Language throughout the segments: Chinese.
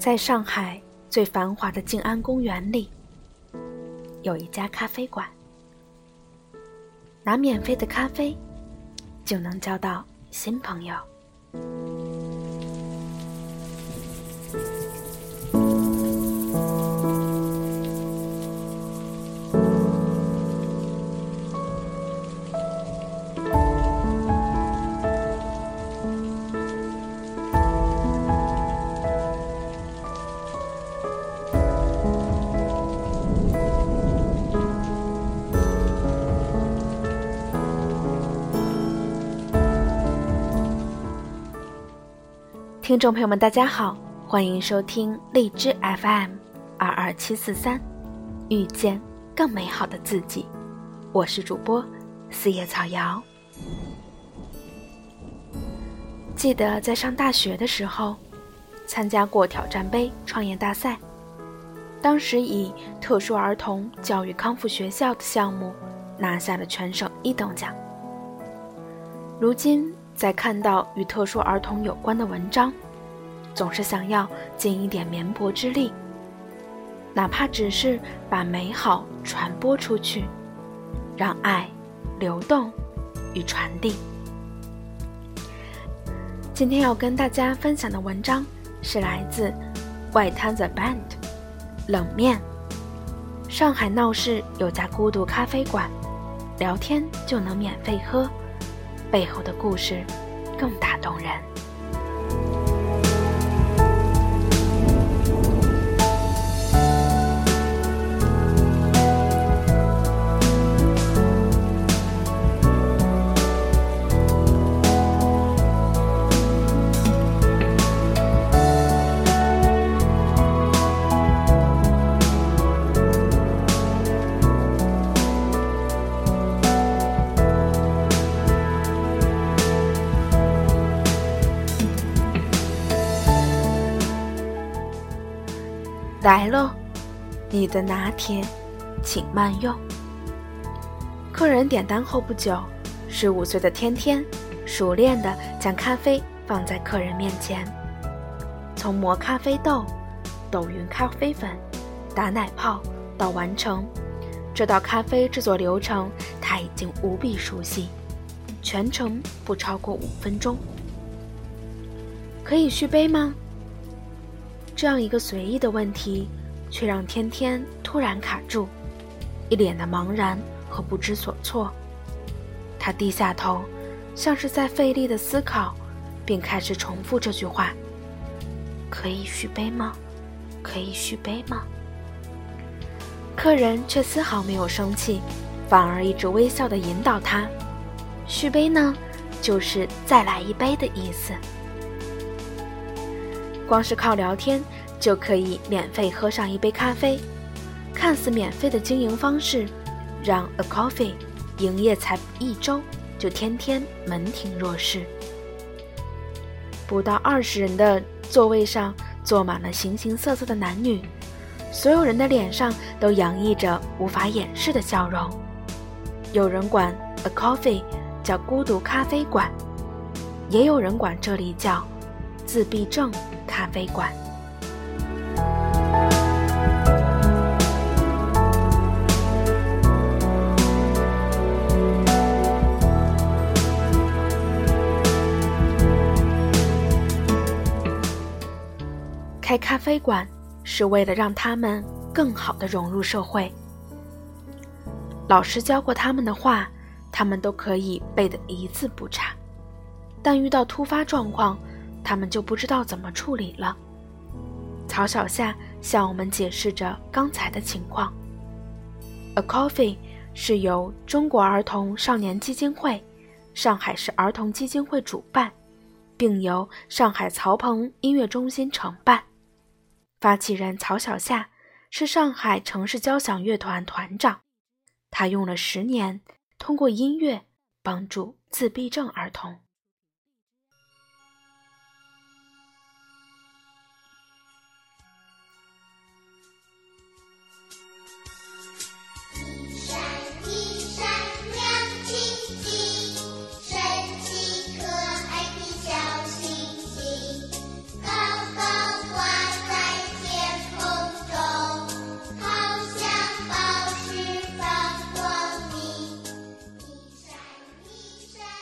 在上海最繁华的静安公园里，有一家咖啡馆。拿免费的咖啡，就能交到新朋友。听众朋友们，大家好，欢迎收听荔枝 FM 二二七四三，遇见更美好的自己。我是主播四叶草瑶。记得在上大学的时候，参加过挑战杯创业大赛，当时以特殊儿童教育康复学校的项目拿下了全省一等奖。如今。在看到与特殊儿童有关的文章，总是想要尽一点绵薄之力，哪怕只是把美好传播出去，让爱流动与传递。今天要跟大家分享的文章是来自外滩 The Band，冷面。上海闹市有家孤独咖啡馆，聊天就能免费喝。背后的故事更打动人。来喽，你的拿铁，请慢用。客人点单后不久，十五岁的天天熟练地将咖啡放在客人面前。从磨咖啡豆、抖匀咖啡粉、打奶泡到完成，这道咖啡制作流程他已经无比熟悉，全程不超过五分钟。可以续杯吗？这样一个随意的问题，却让天天突然卡住，一脸的茫然和不知所措。他低下头，像是在费力的思考，并开始重复这句话：“可以续杯吗？可以续杯吗？”客人却丝毫没有生气，反而一直微笑地引导他：“续杯呢，就是再来一杯的意思。”光是靠聊天就可以免费喝上一杯咖啡，看似免费的经营方式，让 A Coffee 营业才一周就天天门庭若市。不到二十人的座位上坐满了形形色色的男女，所有人的脸上都洋溢着无法掩饰的笑容。有人管 A Coffee 叫孤独咖啡馆，也有人管这里叫自闭症。咖啡馆。开咖啡馆是为了让他们更好的融入社会。老师教过他们的话，他们都可以背得一字不差，但遇到突发状况。他们就不知道怎么处理了。曹小夏向我们解释着刚才的情况。A Coffee 是由中国儿童少年基金会、上海市儿童基金会主办，并由上海曹鹏音乐中心承办。发起人曹小夏是上海城市交响乐团团长，他用了十年，通过音乐帮助自闭症儿童。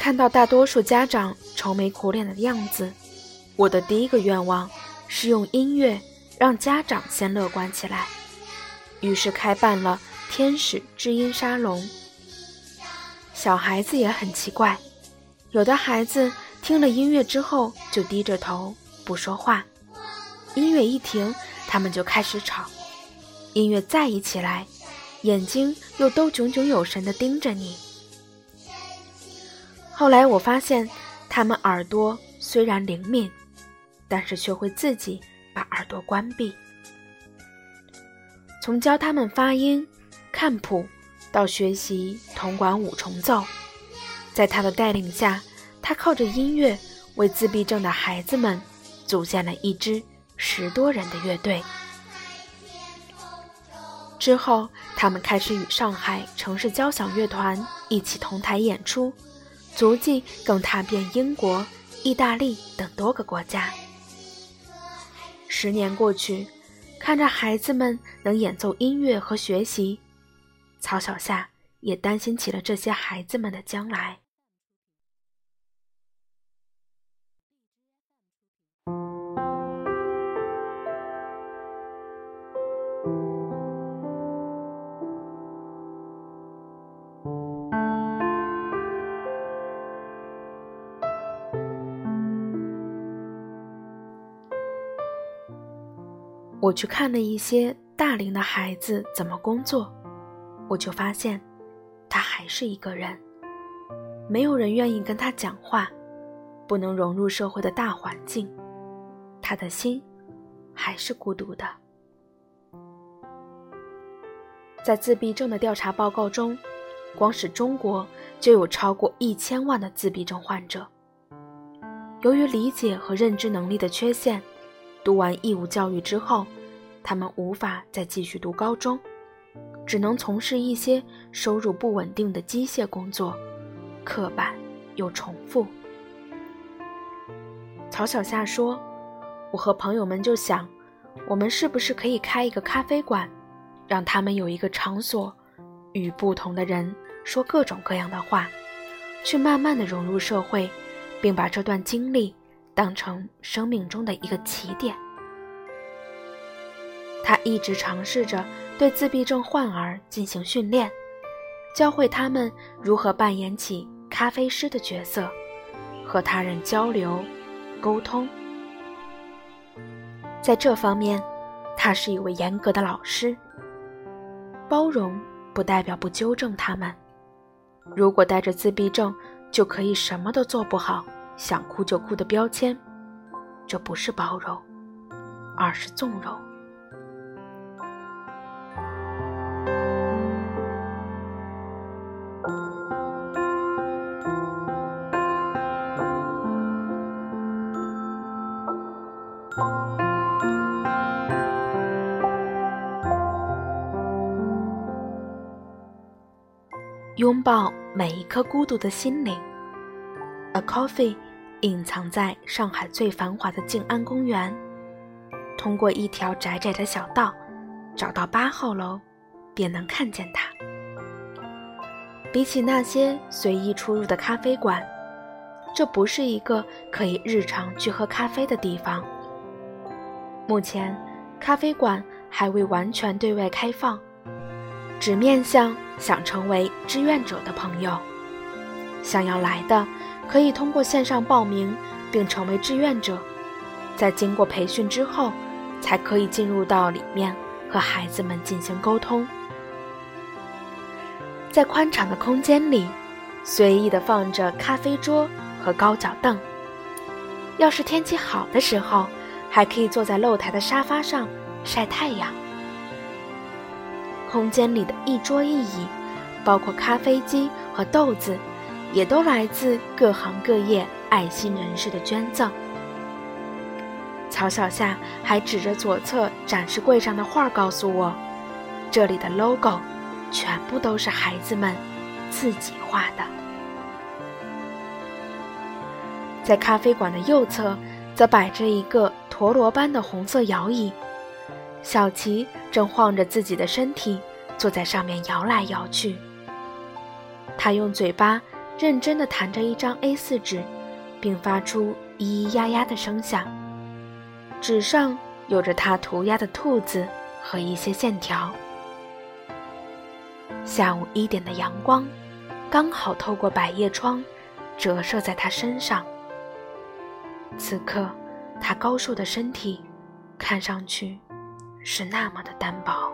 看到大多数家长愁眉苦脸的样子，我的第一个愿望是用音乐让家长先乐观起来。于是开办了天使知音沙龙。小孩子也很奇怪，有的孩子听了音乐之后就低着头不说话，音乐一停，他们就开始吵；音乐再一起来，眼睛又都炯炯有神地盯着你。后来我发现，他们耳朵虽然灵敏，但是却会自己把耳朵关闭。从教他们发音、看谱，到学习铜管五重奏，在他的带领下，他靠着音乐为自闭症的孩子们组建了一支十多人的乐队。之后，他们开始与上海城市交响乐团一起同台演出。足迹更踏遍英国、意大利等多个国家。十年过去，看着孩子们能演奏音乐和学习，曹小夏也担心起了这些孩子们的将来。我去看了一些大龄的孩子怎么工作，我就发现，他还是一个人，没有人愿意跟他讲话，不能融入社会的大环境，他的心还是孤独的。在自闭症的调查报告中，光是中国就有超过一千万的自闭症患者，由于理解和认知能力的缺陷。读完义务教育之后，他们无法再继续读高中，只能从事一些收入不稳定的机械工作，刻板又重复。曹小夏说：“我和朋友们就想，我们是不是可以开一个咖啡馆，让他们有一个场所，与不同的人说各种各样的话，去慢慢的融入社会，并把这段经历。”当成生命中的一个起点，他一直尝试着对自闭症患儿进行训练，教会他们如何扮演起咖啡师的角色，和他人交流、沟通。在这方面，他是一位严格的老师。包容不代表不纠正他们，如果带着自闭症，就可以什么都做不好。想哭就哭的标签，这不是包容，而是纵容。拥抱每一颗孤独的心灵。A coffee。隐藏在上海最繁华的静安公园，通过一条窄窄的小道，找到八号楼，便能看见它。比起那些随意出入的咖啡馆，这不是一个可以日常去喝咖啡的地方。目前，咖啡馆还未完全对外开放，只面向想成为志愿者的朋友。想要来的。可以通过线上报名并成为志愿者，在经过培训之后，才可以进入到里面和孩子们进行沟通。在宽敞的空间里，随意的放着咖啡桌和高脚凳。要是天气好的时候，还可以坐在露台的沙发上晒太阳。空间里的一桌一椅，包括咖啡机和豆子。也都来自各行各业爱心人士的捐赠。曹小夏还指着左侧展示柜上的画告诉我：“这里的 logo 全部都是孩子们自己画的。”在咖啡馆的右侧，则摆着一个陀螺般的红色摇椅，小琪正晃着自己的身体坐在上面摇来摇去。他用嘴巴。认真地弹着一张 A4 纸，并发出咿咿呀呀的声响。纸上有着他涂鸦的兔子和一些线条。下午一点的阳光，刚好透过百叶窗，折射在他身上。此刻，他高瘦的身体，看上去是那么的单薄。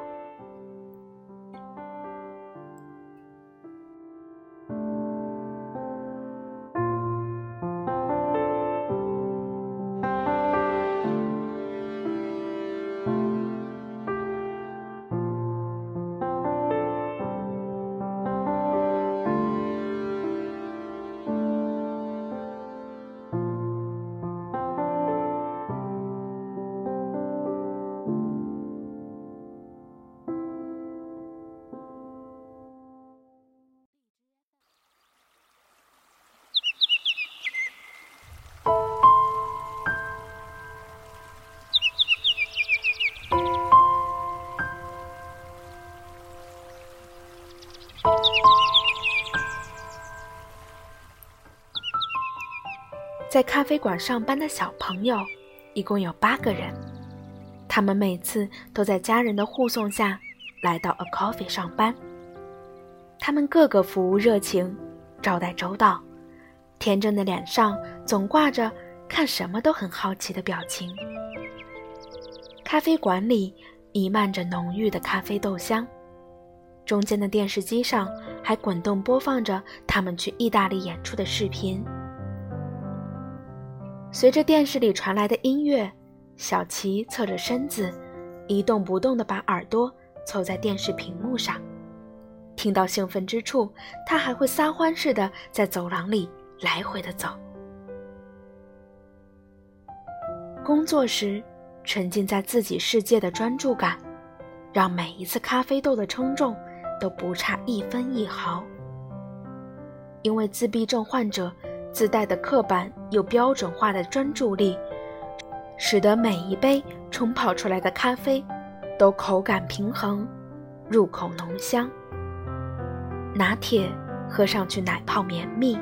在咖啡馆上班的小朋友，一共有八个人。他们每次都在家人的护送下来到 A Coffee 上班。他们个个服务热情，招待周到，天真的脸上总挂着看什么都很好奇的表情。咖啡馆里弥漫着浓郁的咖啡豆香，中间的电视机上还滚动播放着他们去意大利演出的视频。随着电视里传来的音乐，小琪侧着身子，一动不动地把耳朵凑在电视屏幕上。听到兴奋之处，他还会撒欢似的在走廊里来回的走。工作时，沉浸在自己世界的专注感，让每一次咖啡豆的称重都不差一分一毫。因为自闭症患者。自带的刻板又标准化的专注力，使得每一杯冲泡出来的咖啡都口感平衡，入口浓香。拿铁喝上去奶泡绵密，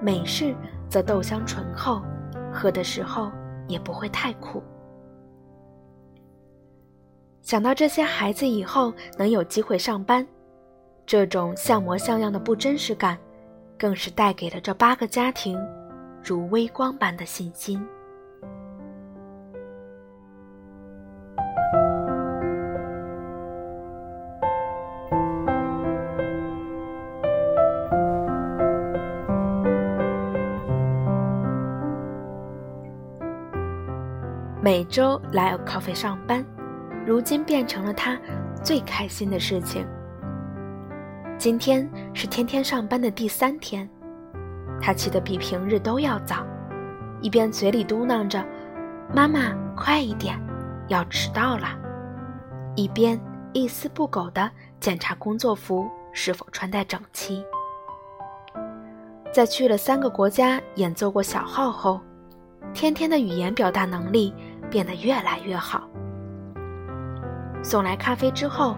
美式则豆香醇厚，喝的时候也不会太苦。想到这些孩子以后能有机会上班，这种像模像样的不真实感。更是带给了这八个家庭如微光般的信心。每周来 coffee 上班，如今变成了他最开心的事情。今天是天天上班的第三天，他起得比平日都要早，一边嘴里嘟囔着“妈妈，快一点，要迟到了”，一边一丝不苟地检查工作服是否穿戴整齐。在去了三个国家演奏过小号后，天天的语言表达能力变得越来越好。送来咖啡之后，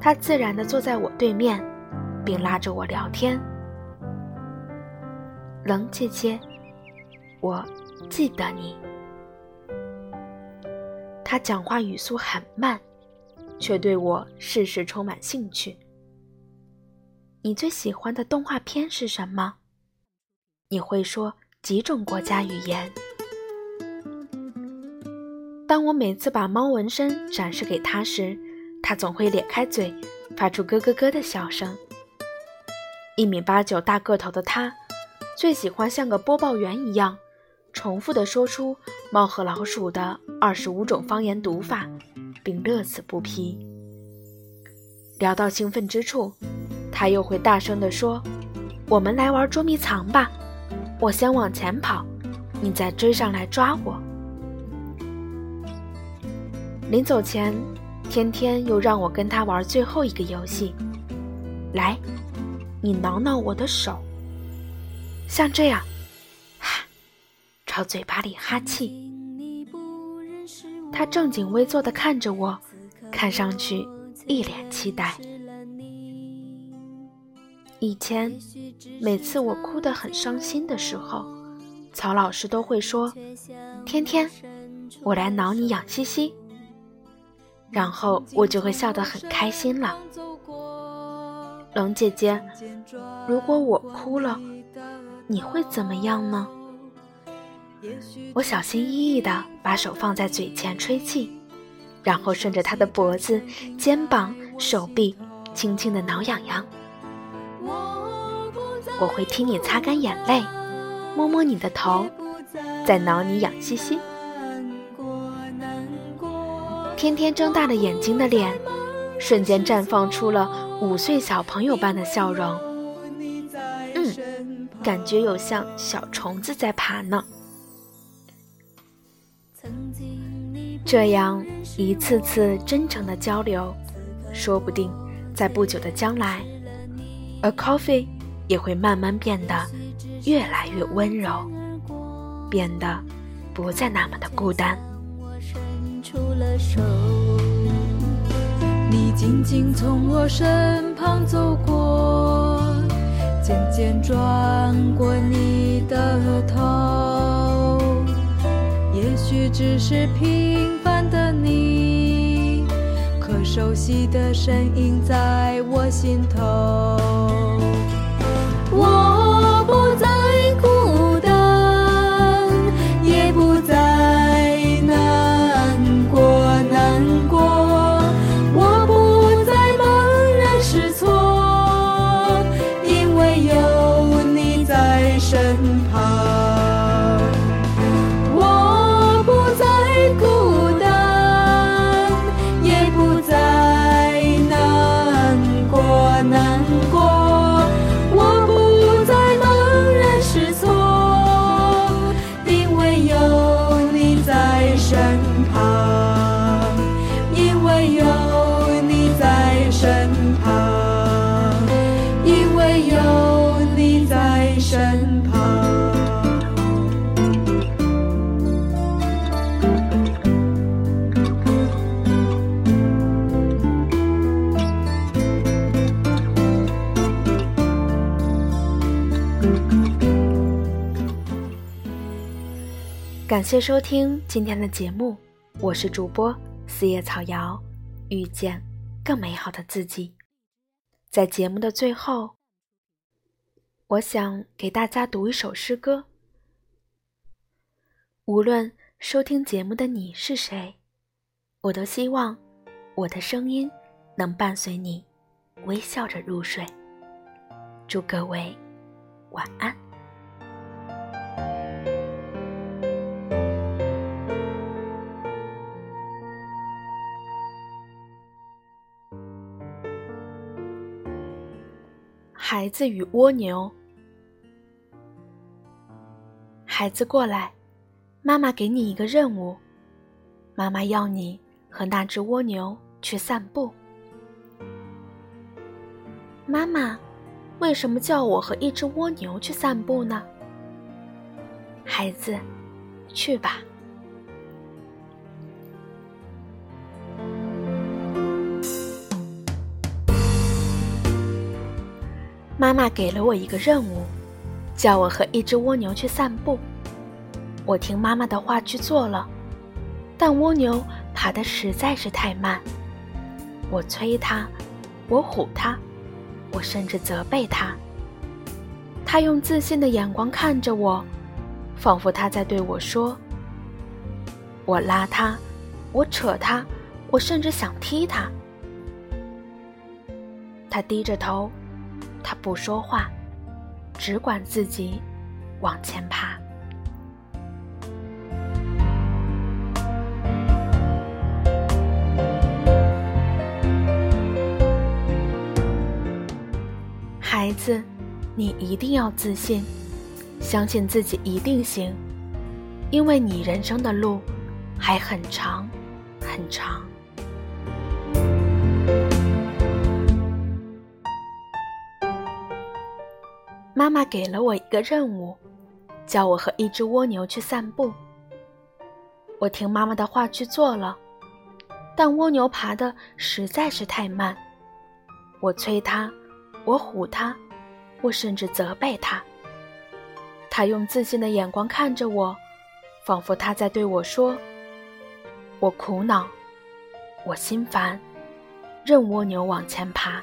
他自然地坐在我对面。并拉着我聊天，冷姐姐，我记得你。他讲话语速很慢，却对我事事充满兴趣。你最喜欢的动画片是什么？你会说几种国家语言？当我每次把猫纹身展示给他时，他总会咧开嘴，发出咯咯咯的笑声。一米八九大个头的他，最喜欢像个播报员一样，重复地说出猫和老鼠的二十五种方言读法，并乐此不疲。聊到兴奋之处，他又会大声地说：“我们来玩捉迷藏吧，我先往前跑，你再追上来抓我。”临走前，天天又让我跟他玩最后一个游戏，来。你挠挠我的手，像这样，哈，朝嘴巴里哈气。他正襟危坐地看着我，看上去一脸期待。以前，每次我哭得很伤心的时候，曹老师都会说：“天天，我来挠你痒兮兮。”然后我就会笑得很开心了。龙姐姐，如果我哭了，你会怎么样呢？我小心翼翼地把手放在嘴前吹气，然后顺着他的脖子、肩膀、手臂，轻轻地挠痒痒。我会替你擦干眼泪，摸摸你的头，再挠你痒兮兮。天天睁大了眼睛的脸，瞬间绽放出了五岁小朋友般的笑容。嗯，感觉有像小虫子在爬呢。这样一次次真诚的交流，说不定在不久的将来，A Coffee。也会慢慢变得越来越温柔，变得不再那么的孤单。你静静从我身旁走过，渐渐转过你的头。也许只是平凡的你，可熟悉的身影在我心头。我感谢收听今天的节目，我是主播四叶草瑶，遇见更美好的自己。在节目的最后，我想给大家读一首诗歌。无论收听节目的你是谁，我都希望我的声音能伴随你微笑着入睡。祝各位晚安。孩子与蜗牛。孩子过来，妈妈给你一个任务。妈妈要你和那只蜗牛去散步。妈妈，为什么叫我和一只蜗牛去散步呢？孩子，去吧。妈妈给了我一个任务，叫我和一只蜗牛去散步。我听妈妈的话去做了，但蜗牛爬得实在是太慢。我催它，我唬它，我甚至责备它。它用自信的眼光看着我，仿佛它在对我说：“我拉它，我扯它，我甚至想踢它。”它低着头。他不说话，只管自己往前爬。孩子，你一定要自信，相信自己一定行，因为你人生的路还很长，很长。妈妈给了我一个任务，叫我和一只蜗牛去散步。我听妈妈的话去做了，但蜗牛爬的实在是太慢。我催它，我唬它，我甚至责备它。它用自信的眼光看着我，仿佛它在对我说：“我苦恼，我心烦，任蜗牛往前爬。”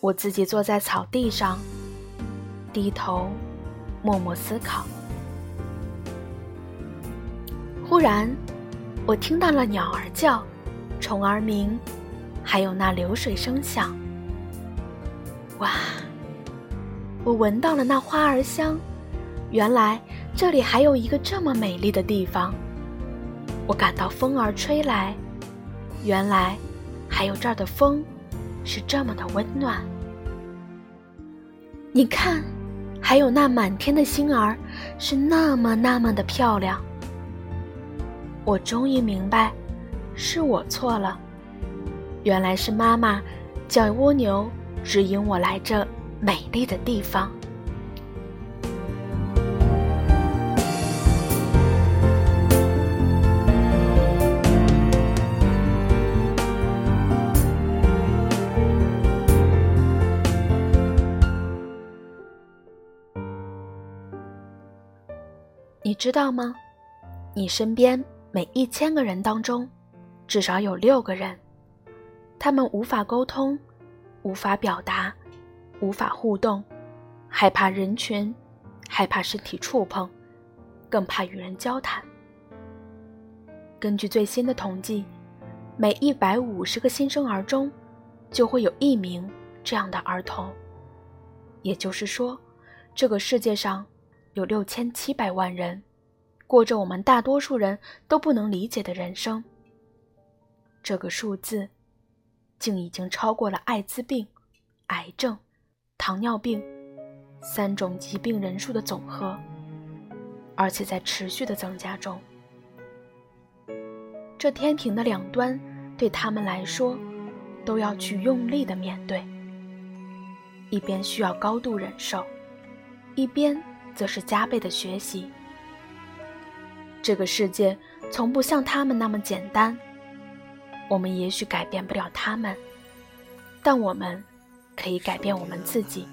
我自己坐在草地上，低头默默思考。忽然，我听到了鸟儿叫，虫儿鸣，还有那流水声响。哇！我闻到了那花儿香，原来这里还有一个这么美丽的地方。我感到风儿吹来，原来还有这儿的风是这么的温暖。你看，还有那满天的星儿是那么那么的漂亮。我终于明白，是我错了，原来是妈妈叫蜗牛指引我来这。美丽的地方，你知道吗？你身边每一千个人当中，至少有六个人，他们无法沟通，无法表达。无法互动，害怕人群，害怕身体触碰，更怕与人交谈。根据最新的统计，每一百五十个新生儿中，就会有一名这样的儿童。也就是说，这个世界上有六千七百万人，过着我们大多数人都不能理解的人生。这个数字，竟已经超过了艾滋病、癌症。糖尿病，三种疾病人数的总和，而且在持续的增加中。这天平的两端，对他们来说，都要去用力的面对。一边需要高度忍受，一边则是加倍的学习。这个世界从不像他们那么简单。我们也许改变不了他们，但我们。可以改变我们自己，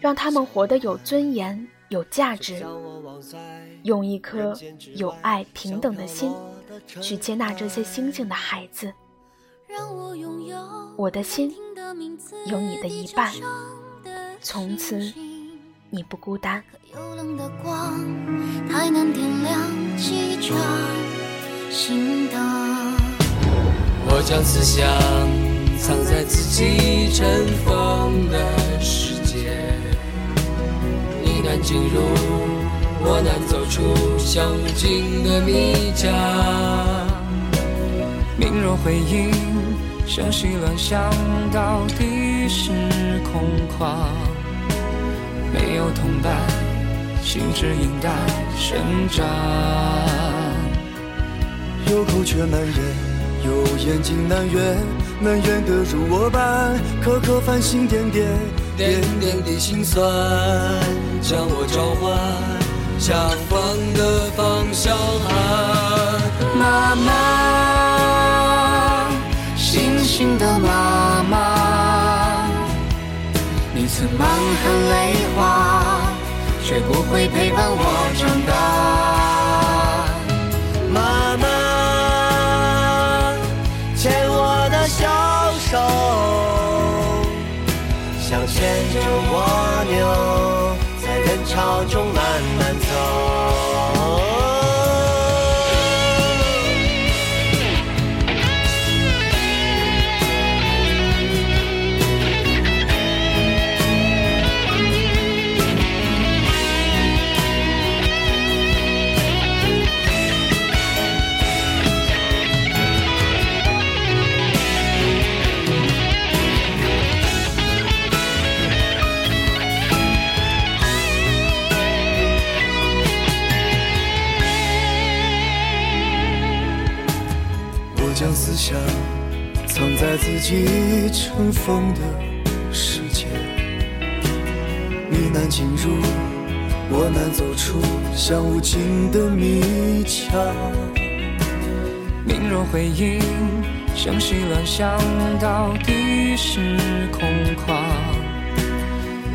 让他们活得有尊严、有价值，用一颗有爱、平等的心去接纳这些星星的孩子。我的心有你的一半，从此你不孤单。我将思想藏在自己尘封的世界，你难进入，我难走出相无尽的迷家。明若回应，生息乱象到底是空旷。没有同伴，心只应该生长。有口却难言。有眼睛难圆，难圆得如我般，颗颗繁星点点，点点的心酸，将我召唤，向风的方向喊。妈妈，星星的妈妈，你曾满含泪花，却不会陪伴我长大。妈妈牵我的小手，想牵着蜗牛，在人潮中来将思想藏在自己尘封的世界。你难进入，我难走出，像无尽的迷墙。命若回应，生息乱象，到底是空旷。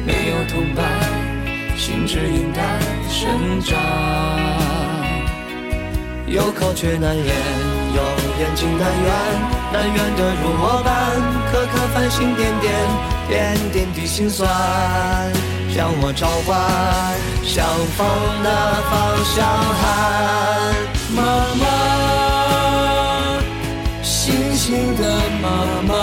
没有同伴，心只应该生长。有口却难言。有眼睛难圆，难圆的如我般，颗颗繁星点点，点点的心酸，让我召唤，向风的方向喊，妈妈，星星的妈妈。